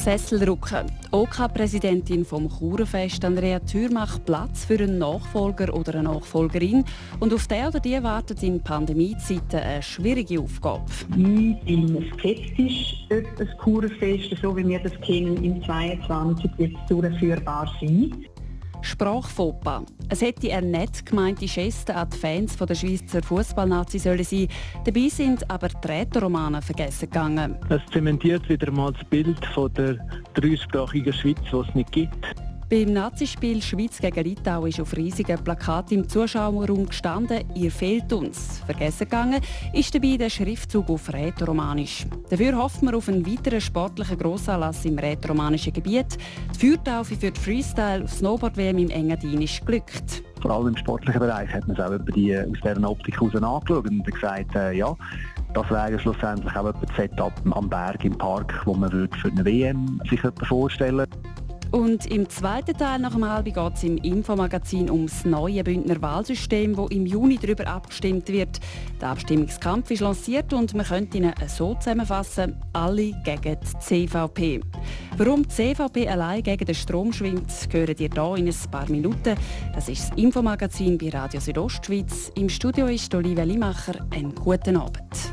Sesselrücken. Die OK-Präsidentin vom Churenfest, Andrea Thür, macht Platz für einen Nachfolger oder eine Nachfolgerin. Und auf der oder die wartet in Pandemiezeiten eine schwierige Aufgabe. Ich bin skeptisch, ob das Churenfest, so wie wir das kennen, im 22 wird durchführbar sein. Sprachfauxpas. Es hätte eine nett gemeinte Geste an die Fans der Schweizer Fußballnazi sollen sein. Dabei sind aber die Rätoromane vergessen gegangen. Es zementiert wieder mal das Bild von der dreisprachigen Schweiz, die es nicht gibt. Beim Nazispiel Schweiz gegen Litauen ist auf riesigen Plakaten im Zuschauerraum gestanden, ihr fehlt uns. Vergessen gegangen ist dabei der Schriftzug auf Rätoromanisch. Dafür hofft man auf einen weiteren sportlichen Grossanlass im rätoromanischen Gebiet. Die Feuertaufe für die Freestyle Snowboard-WM im Engadin ist glückt. Vor allem im sportlichen Bereich hat man es auch über die, aus dieser Optik heraus angeschaut und gesagt, äh, ja, das wäre schlussendlich auch ein Setup am Berg im Park, wo man für eine WM sich vorstellen würde. Und im zweiten Teil nach dem halben geht es im Infomagazin ums neue Bündner Wahlsystem, wo im Juni darüber abgestimmt wird. Der Abstimmungskampf ist lanciert und man könnte ihn so zusammenfassen, alle gegen die CVP. Warum die CVP allein gegen den Strom schwimmt, hören ihr hier in ein paar Minuten. Das ist das Infomagazin bei Radio Südostschweiz. Im Studio ist Olivia Limacher. Einen guten Abend.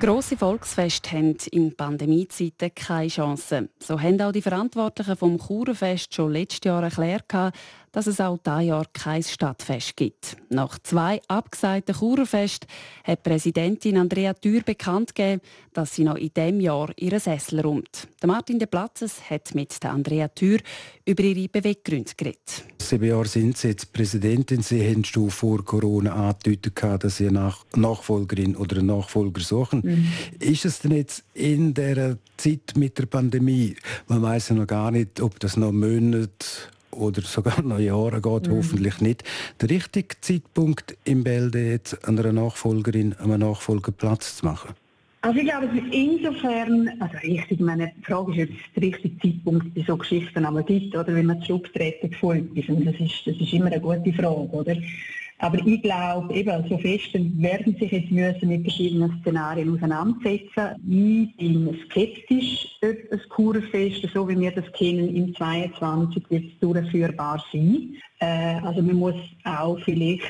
Grosse Volksfeste haben in Pandemiezeiten keine Chance. So haben auch die Verantwortlichen vom Churenfest schon letztes Jahr erklärt, dass es auch dieses Jahr kein Stadtfest gibt. Nach zwei abgesagten Churenfest hat Präsidentin Andrea Thür bekannt gegeben, dass sie noch in diesem Jahr ihren Sessel räumt. Martin de Platzes hat mit Andrea Thür über ihre Beweggründe geredet. Sieben Jahre sind Sie jetzt Präsidentin. Sie haben schon vor Corona angedeutet, dass Sie eine Nachfolgerin oder einen Nachfolger suchen. Mhm. Ist es denn jetzt in der Zeit mit der Pandemie, man weiß ja noch gar nicht, ob das noch Monate oder sogar noch Jahre geht, mhm. hoffentlich nicht, der richtige Zeitpunkt im Bälde jetzt einer Nachfolgerin, einem Nachfolger Platz zu machen? Also ich glaube, es ist insofern, also richtig, meine Frage ist, ob es der richtige Zeitpunkt bei so Geschichten aber gibt, oder wenn man zurücktreten von etwas, und das ist, das ist immer eine gute Frage, oder? Aber ich glaube, eben, so fest werden sich jetzt müssen mit verschiedenen Szenarien auseinandersetzen. Ich bin skeptisch, ob ein Kurfest, so wie wir das kennen, im 22 wird durchführbar sein. Äh, also man muss auch vielleicht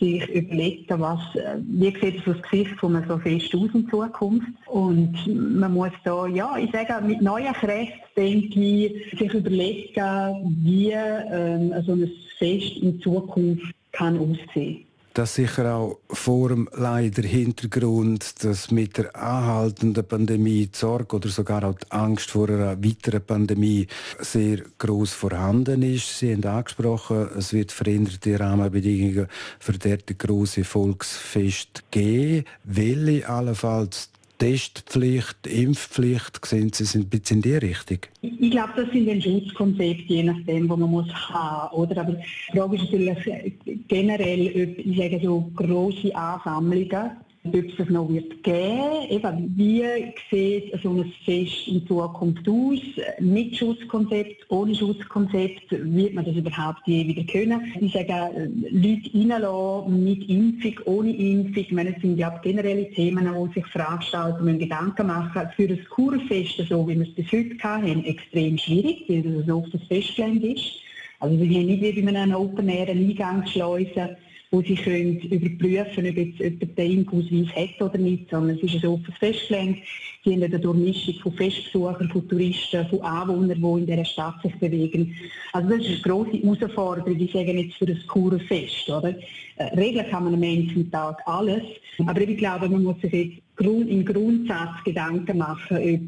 sich überlegen, was, äh, wie sieht das Gesicht von so fest aus in Zukunft. Und man muss da, ja, ich sage, mit neuen Kräften, denke ich, sich überlegen, wie ähm, so ein Fest in Zukunft kann aussehen. Das sicher auch vor dem leider Hintergrund, dass mit der anhaltenden Pandemie die Sorge oder sogar auch die Angst vor einer weiteren Pandemie sehr groß vorhanden ist. Sie haben angesprochen, es wird veränderte Rahmenbedingungen für dort große Volksfest geben. Welche allenfalls Testpflicht, Impfpflicht, sehen Sie sind ein bisschen in die Richtung? Ich glaube, das sind ein Schutzkonzept, je nachdem, wo man muss haben, oder? Aber die Frage ist natürlich generell, ob, ich sage so, grosse Ansammlungen ob es das noch wird geben Eben, wie sieht so ein Fest in Zukunft aus? Mit Schutzkonzept, ohne Schutzkonzept, wird man das überhaupt je wieder können? Ich sage, Leute reinlassen, mit Impfung, ohne Impfung, ich meine, das sind ja generelle Themen, wo sich Veranstalter müssen Gedanken machen. Für das Kurfest, so wie wir es bis heute hatten, extrem schwierig, weil das so oft das Festgelände ist. Also wir haben nicht wie bei einem Open-Air eine Eingangsschleuse, wo sie können überprüfen ob jetzt jemand den Impfausweis hat oder nicht, sondern es ist ein offenes Festgelände. Sie haben eine Durchmischung von Festbesuchern, von Touristen, von Anwohnern, die in dieser Stadt sich bewegen. Also das ist eine grosse Herausforderung, ich sage jetzt für das Kurfest. Oder? Äh, regeln kann man am Ende Tag alles, aber ich glaube, man muss sich jetzt im Grundsatz Gedanken machen, ob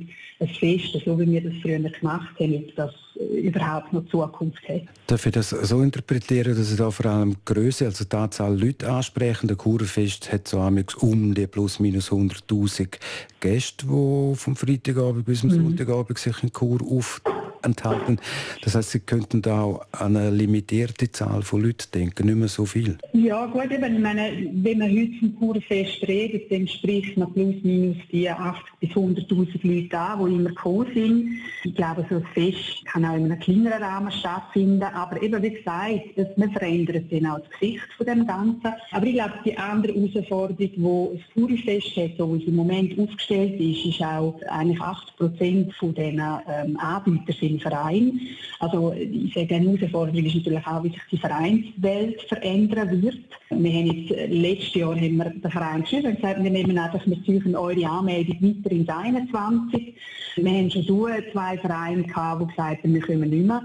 ein Fest, so wie wir das früher gemacht haben, ob das überhaupt noch Zukunft hat. Darf ich das so interpretieren, dass Sie da vor allem die Größe, also die Anzahl Leute ansprechen? Der Kurfest hat so um die plus minus 100'000 Gäste, die vom Freitagabend bis zum mhm. Sonntagabend sich in Kur auf enthalten. Das heißt, Sie könnten da auch an eine limitierte Zahl von Leuten denken, nicht mehr so viel. Ja gut, eben, meine, wenn man heute vom Kurfest redet, dann spricht man plus minus die 80 bis 100'000 Leute an, die immer gekommen sind. Ich glaube, so ein Fest kann auch in einem kleineren Rahmen stattfinden, aber eben wie gesagt, man verändert dann auch das Gesicht von dem Ganzen. Aber ich glaube, die andere Herausforderung, die das Kurfest hat, so wie es im Moment aufgestellt ist, ist auch eigentlich 80 Prozent von diesen ähm, Anbietern sind Vereine. Also ich sage, eine Herausforderung ist natürlich auch, wie sich die Vereinswelt verändern wird. Wir haben jetzt, äh, letztes Jahr haben wir den Verein geschrieben und gesagt, wir nehmen einfach, wir ziehen eure Anmeldung weiter ins 21. Wir haben schon zwei Vereine gehabt, die gesagt haben, wir können nicht mehr.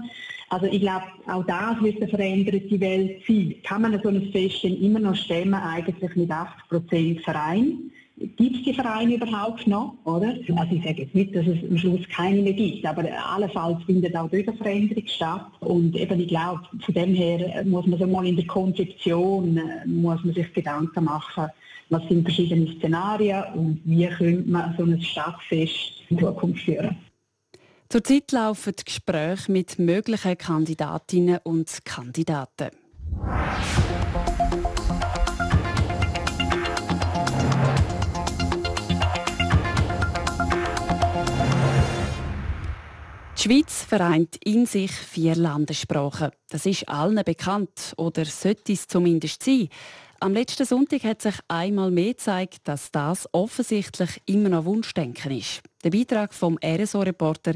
Also ich glaube, auch das wird eine veränderte Welt sein. Kann man so ein Fest immer noch stemmen, eigentlich mit 80 Prozent Verein? Gibt es die Vereine überhaupt noch? Oder? Also ich sage jetzt nicht, dass es am Schluss keine mehr gibt, aber allenfalls findet auch dort Veränderung statt. Und eben, ich glaube, von dem her muss man so mal in der Konzeption muss man sich Gedanken machen, was sind verschiedene Szenarien und wie könnte man so ein Stadtfest in Zukunft führen. Zurzeit laufen Gespräche mit möglichen Kandidatinnen und Kandidaten. Die Schweiz vereint in sich vier Landessprachen. Das ist allen bekannt oder sollte es zumindest sein. Am letzten Sonntag hat sich einmal mehr gezeigt, dass das offensichtlich immer noch Wunschdenken ist. Der Beitrag vom RSO-Reporter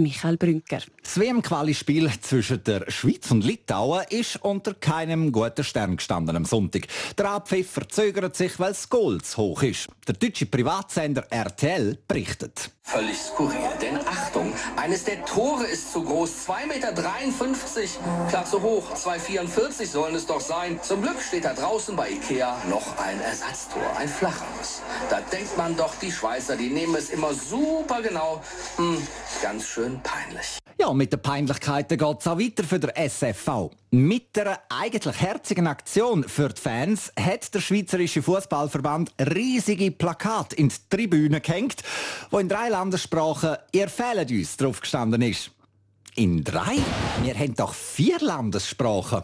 Michael Brünker. Das WM-Quali-Spiel zwischen der Schweiz und Litauen ist unter keinem guten Stern gestanden am Sonntag. Der Abpfiff verzögert sich, weil das Goal zu hoch ist. Der deutsche Privatsender RTL berichtet. Völlig skurril, denn Achtung, eines der Tore ist zu groß, 2,53 Meter, klar zu hoch, 2,44 sollen es doch sein. Zum Glück steht da draußen bei Ikea noch ein Ersatztor, ein flacheres. Da denkt man doch, die Schweizer, die nehmen es immer super genau. Hm, ganz schön schön peinlich. Ja, mit den Peinlichkeiten geht es auch weiter für den SFV. Mit einer eigentlich herzigen Aktion für die Fans hat der Schweizerische Fußballverband riesige Plakate in die Tribüne gehängt, wo in drei Landessprachen «Ihr fehlt uns» drauf gestanden ist. In drei? Wir haben doch vier Landessprachen.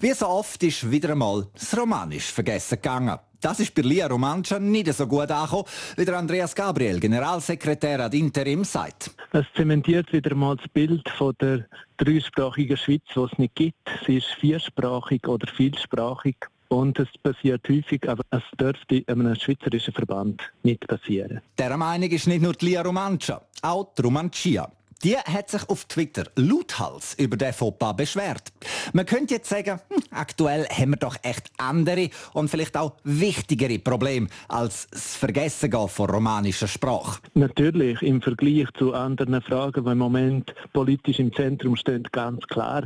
Wie so oft ist wieder einmal das Romanisch vergessen gegangen. Das ist bei Lia Romancia nicht so gut angekommen, wie der Andreas Gabriel, Generalsekretär ad Interim, sagt. Es zementiert wieder mal das Bild von der dreisprachigen Schweiz, die es nicht gibt. Sie ist viersprachig oder vielsprachig. Und es passiert häufig, aber es dürfte einem schweizerischen Verband nicht passieren. Der Meinung ist nicht nur die Lia Romancia, auch die Romancia. Die hat sich auf Twitter lauthals über den Fauxpas beschwert. Man könnte jetzt sagen, hm, aktuell haben wir doch echt andere und vielleicht auch wichtigere Probleme als das Vergessen von romanischer Sprache. Natürlich, im Vergleich zu anderen Fragen, die im Moment politisch im Zentrum stehen, ganz klar.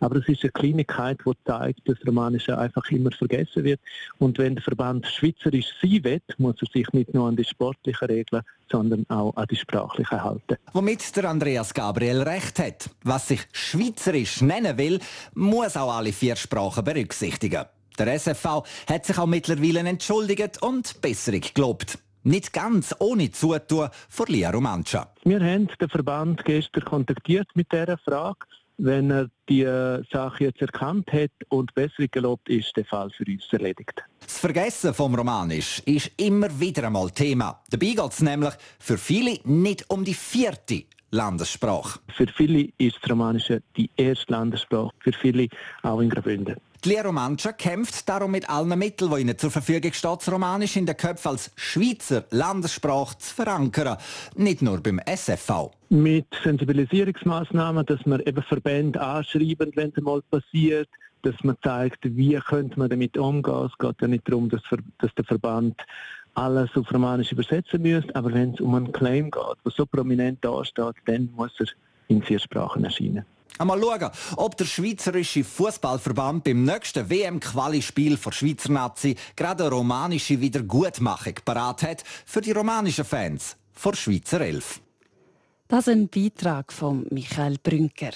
Aber es ist eine Kleinigkeit, die zeigt, dass Romanische einfach immer vergessen wird. Und wenn der Verband schweizerisch sein will, muss er sich nicht nur an die sportlichen Regeln, sondern auch an die sprachlichen halten. Womit der Andrea Andreas Gabriel recht hat. Was sich Schweizerisch nennen will, muss auch alle vier Sprachen berücksichtigen. Der SFV hat sich auch mittlerweile entschuldigt und Besserung gelobt. Nicht ganz ohne Zutun von Lia Romancia. Wir haben den Verband gestern kontaktiert mit dieser Frage wenn er die äh, Sache jetzt erkannt hat und besser gelobt ist, der Fall für uns erledigt. Das Vergessen vom Romanisch ist immer wieder einmal Thema. Dabei geht es nämlich für viele nicht um die vierte Landessprache. Für viele ist das Romanische die erste Landessprache, für viele auch in Graubünden. Die Lehrer Mancia kämpft darum mit allen Mitteln, die ihnen zur Verfügung steht, das Romanisch in den Köpfen als Schweizer Landessprache zu verankern. Nicht nur beim SFV. Mit Sensibilisierungsmaßnahmen, dass man eben Verbände anschreiben, wenn es mal passiert, dass man zeigt, wie könnte man damit umgehen. Es geht ja nicht darum, dass der Verband alles auf Romanisch übersetzen müsste, aber wenn es um einen Claim geht, der so prominent dasteht, dann muss er in vier Sprachen erscheinen. Einmal schauen, ob der Schweizerische Fußballverband beim nächsten WM-Quali-Spiel der Schweizer Nazi gerade eine romanische Wiedergutmachung parat hat für die romanischen Fans vor Schweizer Elf. Das ist ein Beitrag von Michael Brünker.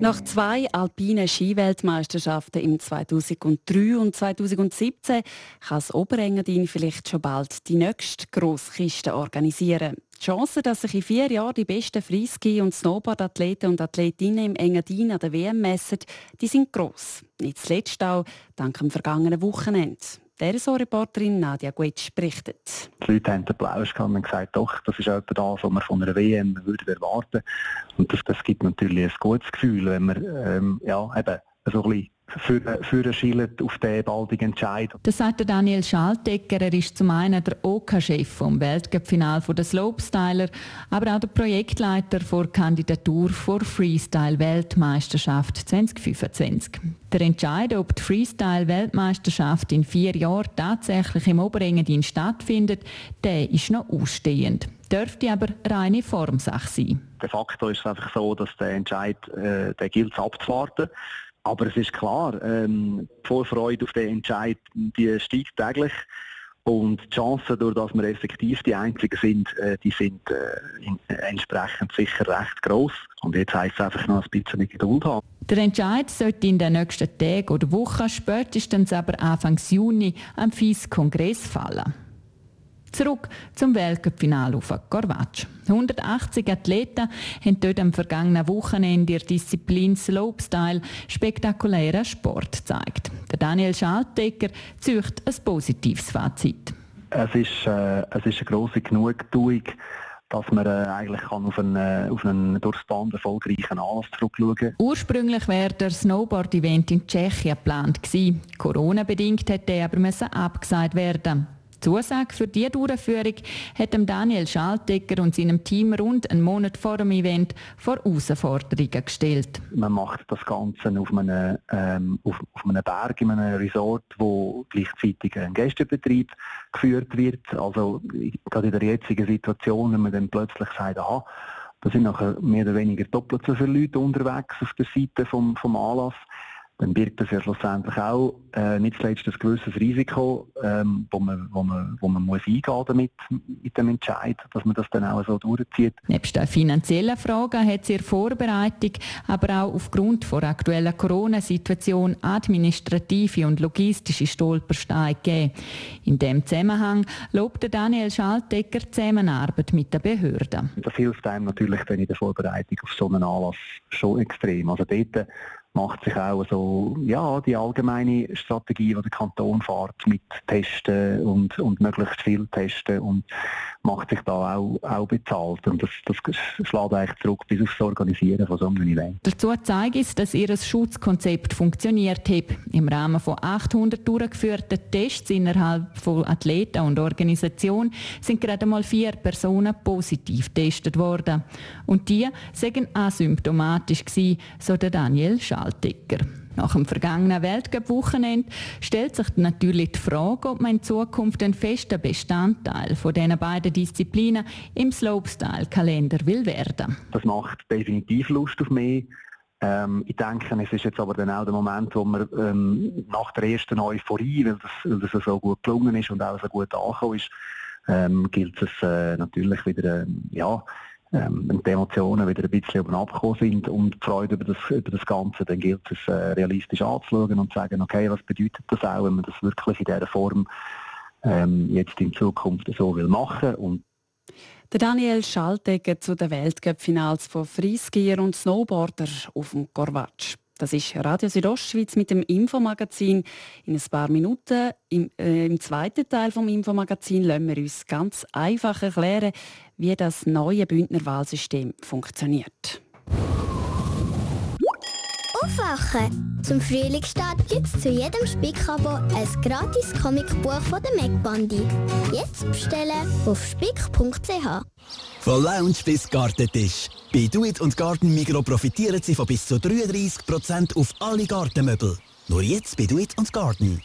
Nach zwei alpinen Skiweltmeisterschaften im 2003 und 2017 kann das Oberengadin vielleicht schon bald die nächste Grosskiste organisieren. Die Chance, dass sich in vier Jahren die besten Freeski- und Snowboardathleten und Athletinnen im Engadin an der WM messen, die sind gross. Nicht zuletzt auch dank dem vergangenen Wochenende. Der reporterin Nadia Guetsch berichtet. Die Leute haben den Plausch und gesagt, doch, das ist etwa das, was man von einer WM würde erwarten Und das, das gibt natürlich ein gutes Gefühl, wenn man ähm, ja, eben so ein bisschen für, für Schielen auf den baldigen Entscheid. Das sagt Daniel Schaltegger. Er ist zum einen der OK-Chef vom Weltcup-Final der Slopestyler, aber auch der Projektleiter der Kandidatur für Freestyle-Weltmeisterschaft 2025. Der Entscheid, ob die Freestyle-Weltmeisterschaft in vier Jahren tatsächlich im Oberengadin stattfindet, der ist noch ausstehend dürfte aber reine Formsache sein. De facto ist es einfach so, dass der Entscheid, äh, der gilt abzuwarten. Aber es ist klar, ähm, die Vorfreude auf den Entscheid die steigt täglich. Und die Chancen, durch dass wir effektiv die Einzigen sind, äh, die sind äh, äh, entsprechend sicher recht groß. Und jetzt heisst es einfach noch ein bisschen Geduld haben. Der Entscheid sollte in den nächsten Tagen oder Wochen, spätestens aber Anfang Juni, am FIS-Kongress fallen. Zurück zum Weltcup-Final auf Corvatsch. 180 Athleten haben dort am vergangenen Wochenende in der Disziplin Slopestyle spektakulären Sport gezeigt. Der Daniel Schaltegger zücht ein positives Fazit. Es ist, äh, es ist eine grosse Genugtuung, dass man äh, eigentlich kann auf einen, äh, auf einen durchs Band erfolgreichen Anlass zurückschauen kann. Ursprünglich wäre der Snowboard-Event in Tschechien geplant gewesen. Corona-bedingt hätte er aber abgesagt werden Zusage für diese Durchführung hat Daniel Schaltegger und seinem Team rund einen Monat vor dem Event vor Herausforderungen gestellt. Man macht das Ganze auf einem, ähm, auf, auf einem Berg, in einem Resort, wo gleichzeitig ein Gästebetrieb geführt wird. Also gerade in der jetzigen Situation, wenn man dann plötzlich sagt, aha, da sind nachher mehr oder weniger doppelt so viele Leute unterwegs auf der Seite vom, vom Anlass, dann birgt das ja schlussendlich auch äh, nicht zuletzt ein gewisses Risiko, ähm, wo, man, wo, man, wo man muss eingehen damit, mit dem Entscheid, dass man das dann auch so durchzieht. Nebst den finanziellen Fragen hat es in Vorbereitung, aber auch aufgrund der aktuellen Corona-Situation administrative und logistische Stolpersteine gegeben. In diesem Zusammenhang lobt Daniel Schaltegger die Zusammenarbeit mit den Behörden. Das hilft einem natürlich dann in der Vorbereitung auf so einen Anlass schon extrem. Also dort macht sich auch so, ja, die allgemeine Strategie, die der Kanton fährt, mit Testen und, und möglichst viel Testen und macht sich da auch, auch bezahlt. Und das, das schlägt eigentlich zurück bis aufs Organisieren von so einem Event. Dazu zeigt es, dass ihr Schutzkonzept funktioniert hat. Im Rahmen von 800 durchgeführten Tests innerhalb von Athleten und Organisation sind gerade mal vier Personen positiv getestet worden. Und die seien asymptomatisch so der Daniel Schaltegger. Nach dem vergangenen Weltcup-Wochenende stellt sich natürlich die Frage, ob man in Zukunft einen festen Bestandteil von diesen beiden Disziplinen im Slopestyle-Kalender will werden. Das macht definitiv Lust auf mehr. Ähm, ich denke, es ist jetzt aber dann auch der Moment, wo man ähm, nach der ersten Euphorie, weil das, weil das so gut gelungen ist und auch so gut angekommen ist, ähm, gilt es äh, natürlich wieder, äh, ja, ähm, die Emotionen wieder ein bisschen oben abgekommen sind und die Freude über das, über das Ganze, dann gilt es äh, realistisch anzuschauen und zu sagen, okay, was bedeutet das auch, wenn man das wirklich in dieser Form ähm, jetzt in Zukunft so will machen und der Daniel Schaltegger zu den Weltcup-Finals von Freeskier und Snowboarder auf dem Korvatsch. Das ist Radio Südostschweiz mit dem Infomagazin. In ein paar Minuten im, äh, im zweiten Teil vom Infomagazin lassen wir uns ganz einfach erklären, wie das neue Bündner Wahlsystem funktioniert. Aufwachen! Zum Frühlingsstart gibt es zu jedem Spickabo ein gratis Comicbuch von der MacBandi. Jetzt bestellen auf spick.ch. Von Lounge bis Gartentisch. Bei Do It und Garten Migro profitieren Sie von bis zu 33% auf alle Gartenmöbel. Nur jetzt bei Do It und Garten.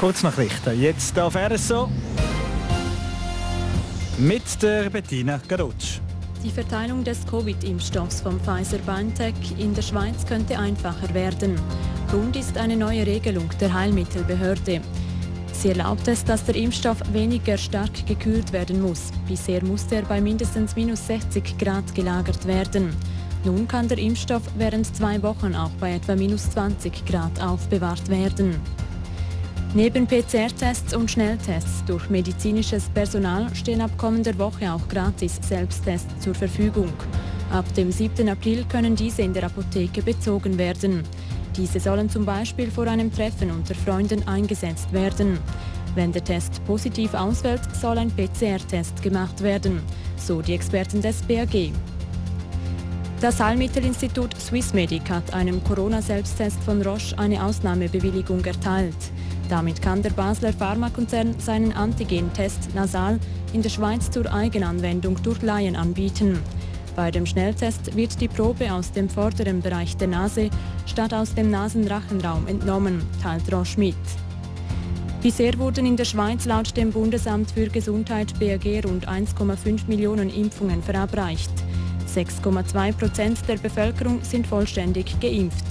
Kurznachrichten. Jetzt auf RSO. Mit der Bettina Garutsch. Die Verteilung des Covid-Impfstoffs vom Pfizer-BioNTech in der Schweiz könnte einfacher werden. Grund ist eine neue Regelung der Heilmittelbehörde. Sie erlaubt es, dass der Impfstoff weniger stark gekühlt werden muss. Bisher musste er bei mindestens minus 60 Grad gelagert werden. Nun kann der Impfstoff während zwei Wochen auch bei etwa minus 20 Grad aufbewahrt werden. Neben PCR-Tests und Schnelltests durch medizinisches Personal stehen ab kommender Woche auch gratis Selbsttests zur Verfügung. Ab dem 7. April können diese in der Apotheke bezogen werden. Diese sollen zum Beispiel vor einem Treffen unter Freunden eingesetzt werden. Wenn der Test positiv ausfällt, soll ein PCR-Test gemacht werden, so die Experten des BAG. Das Heilmittelinstitut Swissmedic hat einem Corona-Selbsttest von Roche eine Ausnahmebewilligung erteilt. Damit kann der Basler Pharmakonzern seinen Antigen-Test nasal in der Schweiz zur Eigenanwendung durch Laien anbieten. Bei dem Schnelltest wird die Probe aus dem vorderen Bereich der Nase statt aus dem Nasenrachenraum entnommen, teilt Roche mit. Bisher wurden in der Schweiz laut dem Bundesamt für Gesundheit BAG rund 1,5 Millionen Impfungen verabreicht. 6,2 Prozent der Bevölkerung sind vollständig geimpft.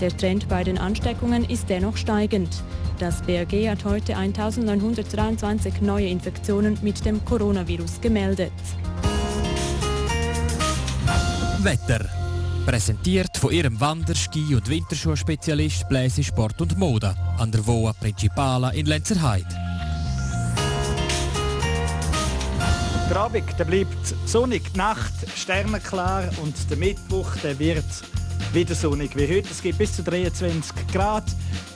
Der Trend bei den Ansteckungen ist dennoch steigend. Das BAG hat heute 1923 neue Infektionen mit dem Coronavirus gemeldet. Wetter. Präsentiert von ihrem Wander-, Ski- und Winterschuhspezialist Bläse Sport und Mode an der Voa Principala in Lenzerheide. Der Abend der bleibt sonnig, die Nacht sternenklar und der Mittwoch der wird wieder sonnig wie heute. Es gibt bis zu 23 Grad.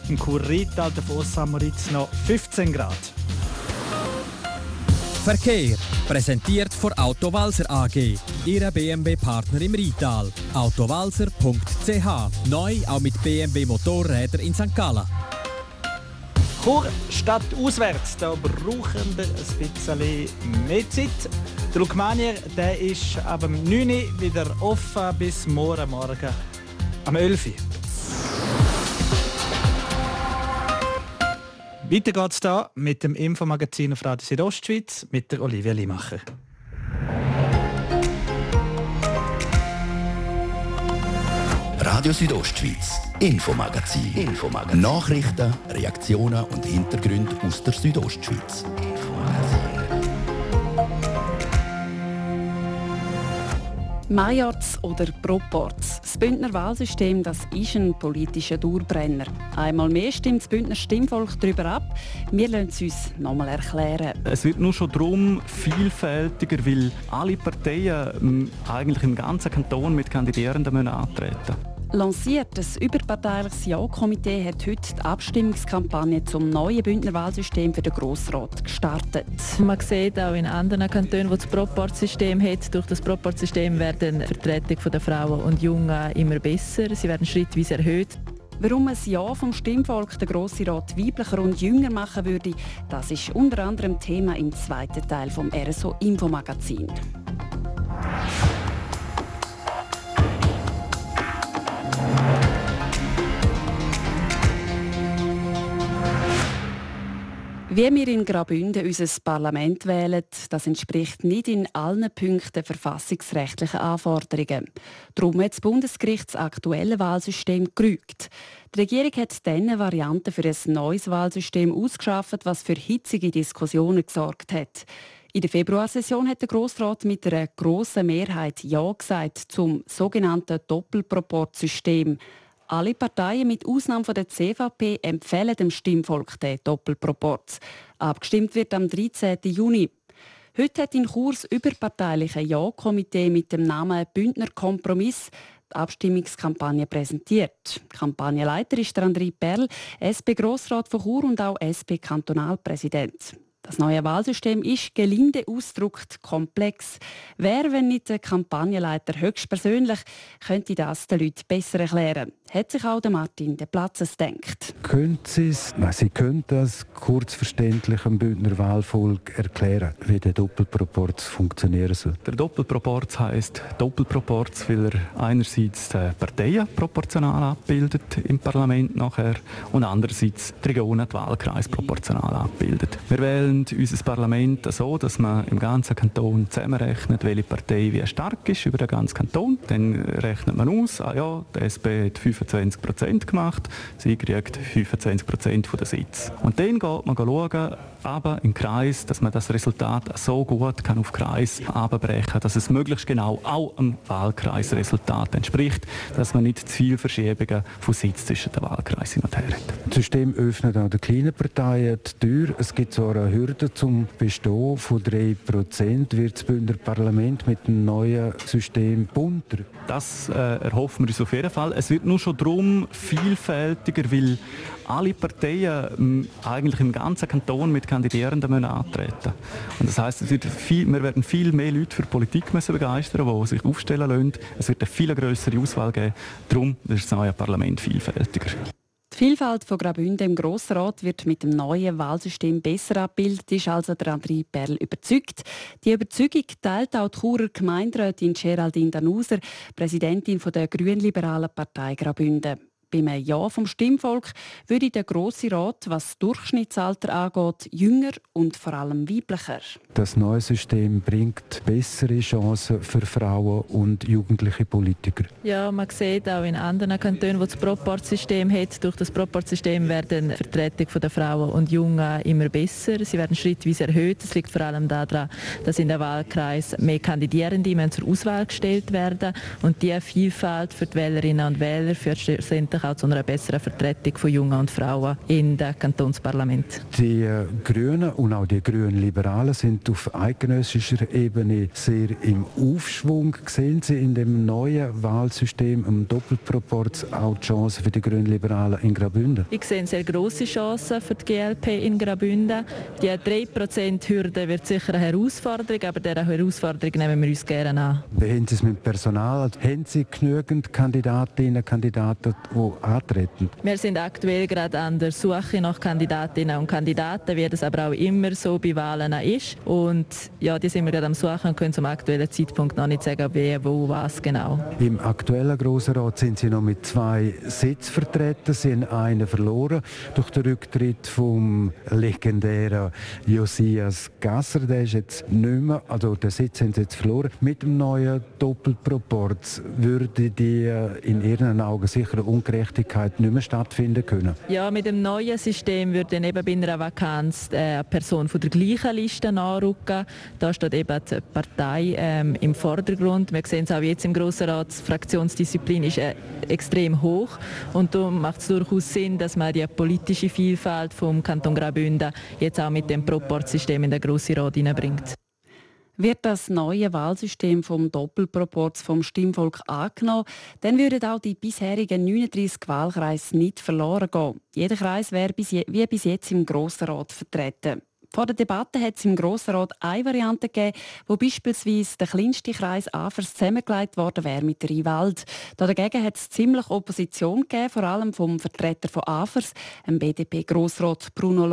Im Kurrital der Vossamaritz noch 15 Grad. Verkehr. Präsentiert von Autowalzer AG. Ihre BMW-Partner im Rital. Autowalzer.ch. Neu auch mit BMW Motorräder in St. Gallen. Chur statt auswärts, da brauchen wir ein bisschen mehr Zeit. Der Lukmanier der ist ab dem 9 Uhr wieder offen bis morgen Morgen am 11 Uhr. Weiter geht's da mit dem Infomagazin auf Radio Südostschweiz mit der Olivia Limacher. Radio Südostschweiz, Infomagazin. Infomagazin. Nachrichten, Reaktionen und Hintergründe aus der Südostschweiz. Majorz oder Proporz. Das Bündner Wahlsystem das ist ein politischer Dauerbrenner. Einmal mehr stimmt das Bündner Stimmvolk darüber ab. Wir lassen es uns nochmal erklären. Es wird nur schon darum vielfältiger, weil alle Parteien ähm, eigentlich im ganzen Kanton mit Kandidierenden antreten müssen. Lanciert das überparteiliches Ja-Komitee hat heute die Abstimmungskampagne zum neuen Bündner Wahlsystem für den Grossrat gestartet. Man sieht auch in anderen Kantonen, wo das Proportsystem hat, durch das Proportsystem werden die Vertretung der Frauen und Jungen immer besser. Sie werden schrittweise erhöht. Warum ein Ja vom Stimmvolk den Grossen Rat weiblicher und jünger machen würde, das ist unter anderem Thema im zweiten Teil vom RSO Infomagazin. Wie wir in Graubünden unser Parlament wählen, das entspricht nicht in allen Punkten verfassungsrechtlichen Anforderungen. Darum hat das Bundesgericht das aktuelle Wahlsystem gerügt. Die Regierung hat diese Variante für ein neues Wahlsystem ausgeschafft, was für hitzige Diskussionen gesorgt hat. In der Februarsession hat der Grossrat mit einer grossen Mehrheit Ja gesagt zum sogenannten Doppelproportsystem. Alle Parteien mit Ausnahme der CVP empfehlen dem Stimmvolk den Doppelproporz. Abgestimmt wird am 13. Juni. Heute hat in Kurs überparteiliche Ja-Komitee mit dem Namen Bündner Kompromiss die Abstimmungskampagne präsentiert. Kampagnenleiter ist André Perl, SP-Grossrat von Chur und auch SP-Kantonalpräsident. Das neue Wahlsystem ist gelinde ausgedrückt komplex. Wer, wenn nicht der Kampagnenleiter höchstpersönlich, könnte das den Leuten besser erklären. Hat sich auch der Martin de Platzes denkt. Können Sie es, Sie können das kurzverständlich am Bündner Wahlvolk erklären, wie der Doppelproporz funktionieren soll? Der Doppelproporz heisst Doppelproporz, weil er einerseits die Parteien proportional abbildet im Parlament nachher und andererseits die Regionen, die Wahlkreise proportional abbildet. Wir wählen unser Parlament so, dass man im ganzen Kanton zusammenrechnet, welche Partei wie stark ist über den ganzen Kanton. Dann rechnet man aus, ah ja, die SP hat 25 25 Prozent gemacht. Sie kriegt 25 Prozent der Sitze. Und dann geht man schauen, aber im Kreis, dass man das Resultat so gut kann auf Kreis abbrechen, dass es möglichst genau auch einem Wahlkreisresultat entspricht, dass man nicht zu viele Verschiebungen von Sitz zwischen den Wahlkreisen und her hat. Das System öffnet auch den kleinen Parteien die Tür. Es gibt zwar eine Hürde zum Bestehen von 3%. Wird das Bündner Parlament mit dem neuen System bunter? Das äh, erhoffen wir uns auf jeden Fall. Es wird nur schon darum vielfältiger, weil alle Parteien äh, eigentlich im ganzen Kanton mit Kandidierenden müssen antreten Und das heißt, wir werden viel mehr Leute für Politik müssen begeistern, die sich aufstellen lassen. Es wird eine viel größere Auswahl geben. Darum ist das neue Parlament vielfältiger. Die Vielfalt von Graubünden im Grossrat wird mit dem neuen Wahlsystem besser abgebildet, ist also der André Perl überzeugt. Die Überzeugung teilt auch die Churer Gemeinderätin Geraldine Danuser, Präsidentin der grünliberalen Partei Graubünden. Beim Ja vom Stimmvolk würde der Grosse Rat, was das Durchschnittsalter angeht, jünger und vor allem weiblicher. Das neue System bringt bessere Chancen für Frauen und jugendliche Politiker. Ja, man sieht auch in anderen Kantonen, wo das Proportsystem hat, durch das Proportsystem werden die Vertretung der Frauen und Jungen immer besser. Sie werden schrittweise erhöht. Das liegt vor allem daran, dass in der Wahlkreis mehr Kandidierende zur Auswahl gestellt werden und diese Vielfalt für die Wählerinnen und Wähler führt schlussendlich auch zu einer besseren Vertretung von Jungen und Frauen in den Kantonsparlament. Die äh, Grünen und auch die Grünen Liberalen sind auf eidgenössischer Ebene sehr im Aufschwung. Sehen Sie in dem neuen Wahlsystem im Doppelproporz auch die Chancen für die Grünen Liberalen in Graubünden? Ich sehe sehr große Chancen für die GLP in Graubünden. Die 3%-Hürde wird sicher eine Herausforderung, aber dieser Herausforderung nehmen wir uns gerne an. Wie haben Sie es mit dem Personal? Haben Sie genügend Kandidatinnen und Kandidaten, die antreten? Wir sind aktuell gerade an der Suche nach Kandidatinnen und Kandidaten, wie das aber auch immer so bei Wahlen ist. Und ja, die sind wir gerade am Suchen und können zum aktuellen Zeitpunkt noch nicht sagen, wer, wo, was genau. Im aktuellen Grossen Rat sind Sie noch mit zwei Sitzen vertreten. Sie haben einen verloren durch den Rücktritt vom legendären Josias Gasser. Der ist jetzt nicht mehr, also den Sitz haben Sie jetzt verloren. Mit dem neuen Doppelproporz würde die in Ihren Augen sicher ungerecht Gerechtigkeit nicht mehr stattfinden können. Ja, mit dem neuen System würde dann bei einer Vakanz äh, eine Person von der gleichen Liste anrücken. Da steht eben die Partei ähm, im Vordergrund. Wir sehen es auch jetzt im Grossen Rat, die Fraktionsdisziplin ist äh, extrem hoch und darum macht es durchaus Sinn, dass man die politische Vielfalt vom Kanton Graubünden jetzt auch mit dem Proportsystem in den Grossen Rat hineinbringt. Wird das neue Wahlsystem vom Doppelproporz vom Stimmvolk angenommen, dann würden auch die bisherigen 39 Wahlkreise nicht verloren gehen. Jeder Kreis wäre wie bis jetzt im Grossen Rat vertreten. Vor der Debatte hat es im Grossen Rat eine Variante gegeben, wo beispielsweise der kleinste Kreis Afers zusammengelegt worden wäre mit Rheinwald. Dagegen hat es ziemlich Opposition gegeben, vor allem vom Vertreter von Afers, dem BDP-Grossrat Bruno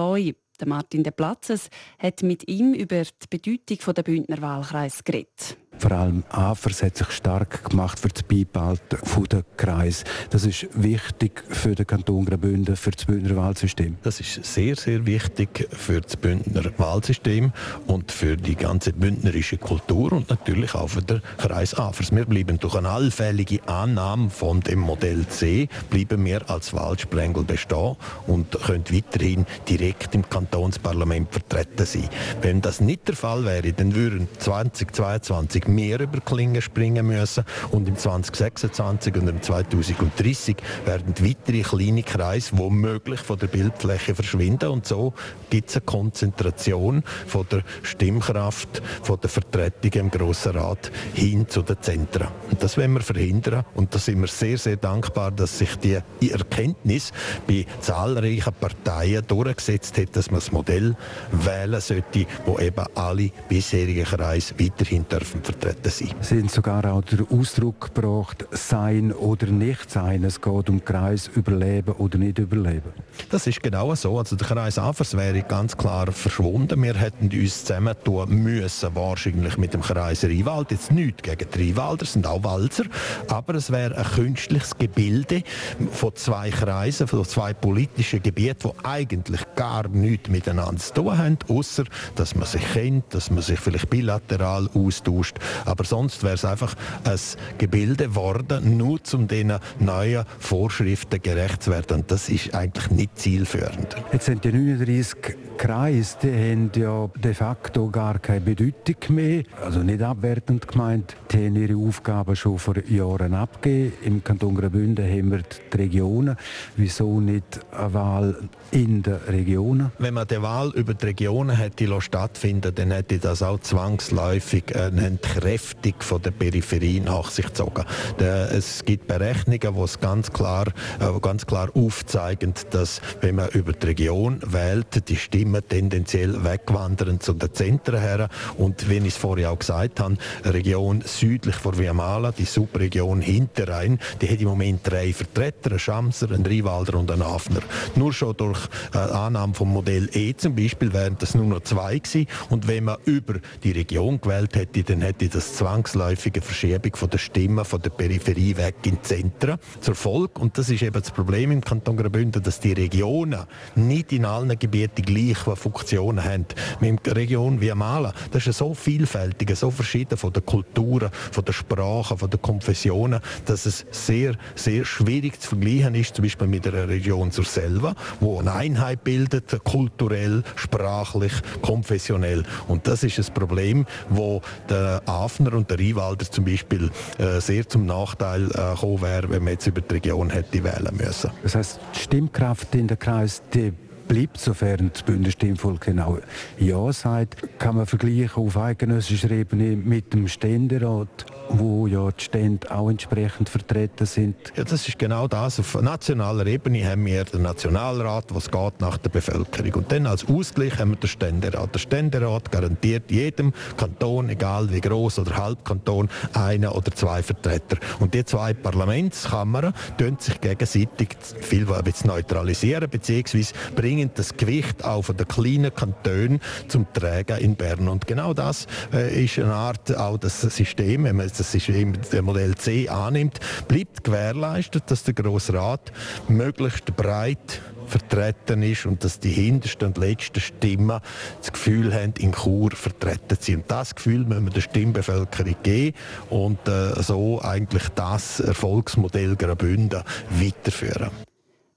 Martin de Platzes hat mit ihm über die Bedeutung der Bündner Wahlkreis geredet. Vor allem AFERS hat sich stark gemacht für das Beibehalten der Kreis. Das ist wichtig für den Kanton Graubünden, für das Bündner Wahlsystem. Das ist sehr, sehr wichtig für das Bündner Wahlsystem und für die ganze bündnerische Kultur und natürlich auch für den Kreis AFERS. Wir bleiben durch eine allfällige Annahme von dem Modell C, bleiben wir als Wahlsprengel bestehen und können weiterhin direkt im Kantonsparlament vertreten sein. Wenn das nicht der Fall wäre, dann würden 2022 mehr über Klingen springen müssen. Und im 2026 und im 2030 werden weitere kleine Kreise womöglich von der Bildfläche verschwinden. Und so gibt es eine Konzentration von der Stimmkraft, von der Vertretung im Grossen Rat hin zu den Zentren. Und das wollen wir verhindern. Und da sind wir sehr, sehr dankbar, dass sich die Erkenntnis bei zahlreichen Parteien durchgesetzt hat, dass man das Modell wählen sollte, wo eben alle bisherigen Kreise weiterhin dürfen vertreten sein. Sie haben sogar auch den Ausdruck gebracht, sein oder nicht sein. Es geht um Kreis überleben oder nicht überleben. Das ist genau so. Also der Kreis Afers wäre ganz klar verschwunden. Wir hätten uns zusammentun müssen, wahrscheinlich mit dem Kreis Rheinwald. Jetzt nichts gegen die Rheinwalder, sind auch Walzer. Aber es wäre ein künstliches Gebilde von zwei Kreisen, von zwei politischen Gebieten, die eigentlich gar nichts miteinander zu tun haben, außer dass man sich kennt, dass man sich vielleicht bilateral austauscht Aber sonst wäre es einfach ein Gebilde geworden, nur um diesen neuen Vorschriften gerecht zu werden. Und das ist eigentlich nicht zielführend. Jetzt sind die 39 Kreise, die haben ja de facto gar keine Bedeutung mehr. Also nicht abwertend gemeint, die haben ihre Aufgaben schon vor Jahren abgegeben. Im Kanton Graubünden haben wir die Regionen. Wieso nicht eine Wahl in den Regionen? Wenn man die Wahl über die Regionen hätte stattfinden dann hätte das auch zwangsläufig eine Entkräftung von der Peripherie nach sich gezogen. Es gibt Berechnungen, die es ganz klar, äh, ganz klar aufzeigen, dass wenn man über die Region wählt, die Stimmen tendenziell wegwandern zu den Zentren her. Und wie ich es vorher auch gesagt habe, Region südlich von Viamala, die Subregion Hinterrhein, die hat im Moment drei Vertreter, einen Schamser, einen Rivalder und einen Hafner. Nur schon durch äh, Annahme vom Modell E zum Beispiel wären das nur noch zwei gewesen. Und wenn man über die Region gewählt hätte, dann hätte das zwangsläufige Verschiebung von der Stimmen von der Peripherie weg in die Zentren zur Folge. Und das ist eben das Problem im Kanton Graubünden, dass die Regionen nicht in allen Gebieten die gleichen Funktionen haben. Mit der Region wie Mala, das ist so vielfältig, so verschieden von der Kulturen, von der Sprache, von den Konfessionen, dass es sehr, sehr schwierig zu vergleichen ist, zum Beispiel mit einer Region zur selber, wo eine Einheit bildet, kulturell, sprachlich, konfessionell. Und das ist ein Problem, wo der Afner und der Riewalder zum Beispiel äh, sehr zum Nachteil äh, gekommen wäre, wenn man jetzt über die Region hätte wählen müssen. Das heißt, die Stimmkraft in der Kreis, die bleibt, sofern das Bündner Stimmvolk genau Ja sagt, kann man vergleichen auf eidgenössischer Ebene mit dem Ständerat wo ja die Stände auch entsprechend vertreten sind. Ja, das ist genau das. Auf nationaler Ebene haben wir den Nationalrat, was geht nach der Bevölkerung. Und dann als Ausgleich haben wir den Ständerat. Der Ständerat garantiert jedem Kanton, egal wie groß oder Halbkanton, einen oder zwei Vertreter. Und die zwei Parlamentskammern tun sich gegenseitig viel neutralisieren, beziehungsweise bringen das Gewicht von den kleinen Kantonen zum Trägen in Bern. Und genau das äh, ist eine Art auch das System, wenn man das eben der Modell C annimmt, bleibt gewährleistet, dass der Grosse Rat möglichst breit vertreten ist und dass die hintersten und letzten Stimmen das Gefühl haben, in Chur vertreten zu sein. Und das Gefühl müssen wir der Stimmbevölkerung geben und äh, so eigentlich das Erfolgsmodell Graubünden weiterführen.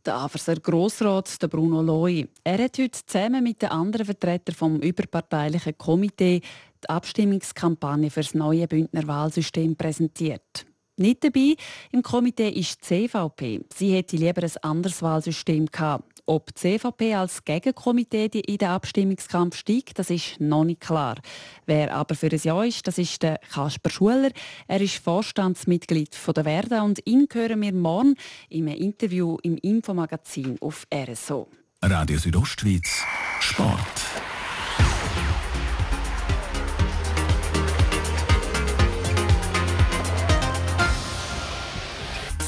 Der Averser Grossrat der Bruno Loi. Er hat heute zusammen mit den anderen Vertretern vom überparteilichen Komitee die Abstimmungskampagne für das neue Bündner Wahlsystem präsentiert. Nicht dabei im Komitee ist die CVP. Sie hätte lieber ein anderes Wahlsystem gehabt. Ob die CVP als Gegenkomitee in den Abstimmungskampf steigt, das ist noch nicht klar. Wer aber für ein Ja ist, das ist der Kasper Schuler. Er ist Vorstandsmitglied von der Verda und ihn hören wir morgen im Interview im Infomagazin auf RSO. Radio Südostschweiz Sport.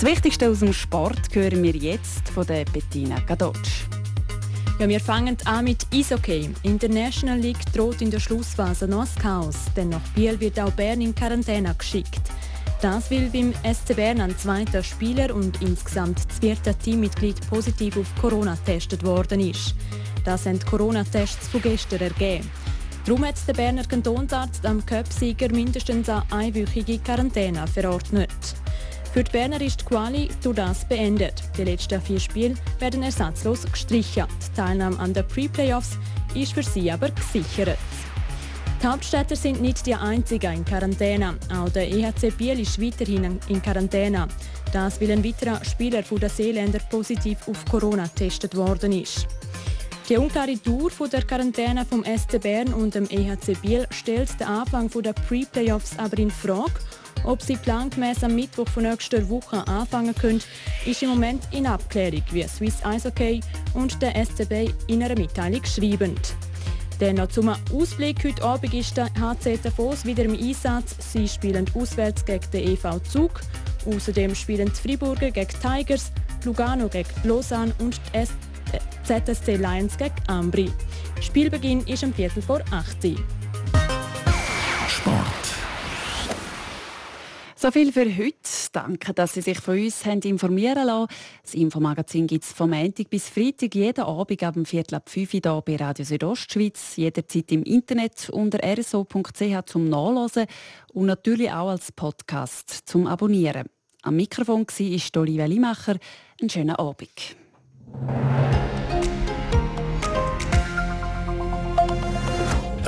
Wichtigste aus dem Sport hören wir jetzt von der Bettina Gadotsch. Ja, wir fangen an mit Eishockey. In der National League droht in der Schlussphase noch ein Chaos, denn nach Biel wird auch Bern in Quarantäne geschickt. Das will beim SC Bern ein zweiter Spieler und insgesamt vierte Teammitglied positiv auf Corona getestet worden ist. Das haben Corona-Tests von gestern ergeben. Darum hat der Berner Kantonsarzt am Cup-Sieger mindestens eine einwöchige Quarantäne verordnet. Für die Berner ist die Quali durch das beendet. Die letzten vier Spiele werden ersatzlos gestrichen. Die Teilnahme an den Pre-Playoffs ist für sie aber gesichert. Die Hauptstädter sind nicht die einzigen in Quarantäne. Auch der EHC Biel ist weiterhin in Quarantäne. Das, weil ein weiterer Spieler von den Seeländer positiv auf Corona getestet worden ist. Die unklare Dauer der Quarantäne vom SC Bern und dem EHC Biel stellt den Anfang der Pre-Playoffs aber in Frage ob sie plangemäß am Mittwoch von nächster Woche anfangen können, ist im Moment in Abklärung, wie Swiss Eishockey und der SCB in einer Mitteilung schreiben. Dann noch zum Ausblick. Heute Abend ist der HC Davos wieder im Einsatz. Sie spielen auswärts gegen den EV Zug. Außerdem spielen die Friburger gegen Tigers, Lugano gegen Lausanne und die ZSC Lions gegen Ambri. Spielbeginn ist am Viertel vor 8 Uhr. So viel für heute. Danke, dass Sie sich von uns haben informieren lassen. Das Infomagazin gibt es vom Montag bis Freitag jeden Abend ab dem Viertel ab 5 Uhr hier bei Radio Südostschweiz, jederzeit im Internet unter rso.ch zum Nachlesen und natürlich auch als Podcast zum Abonnieren. Am Mikrofon war Olivia Limacher. Einen schönen Abend.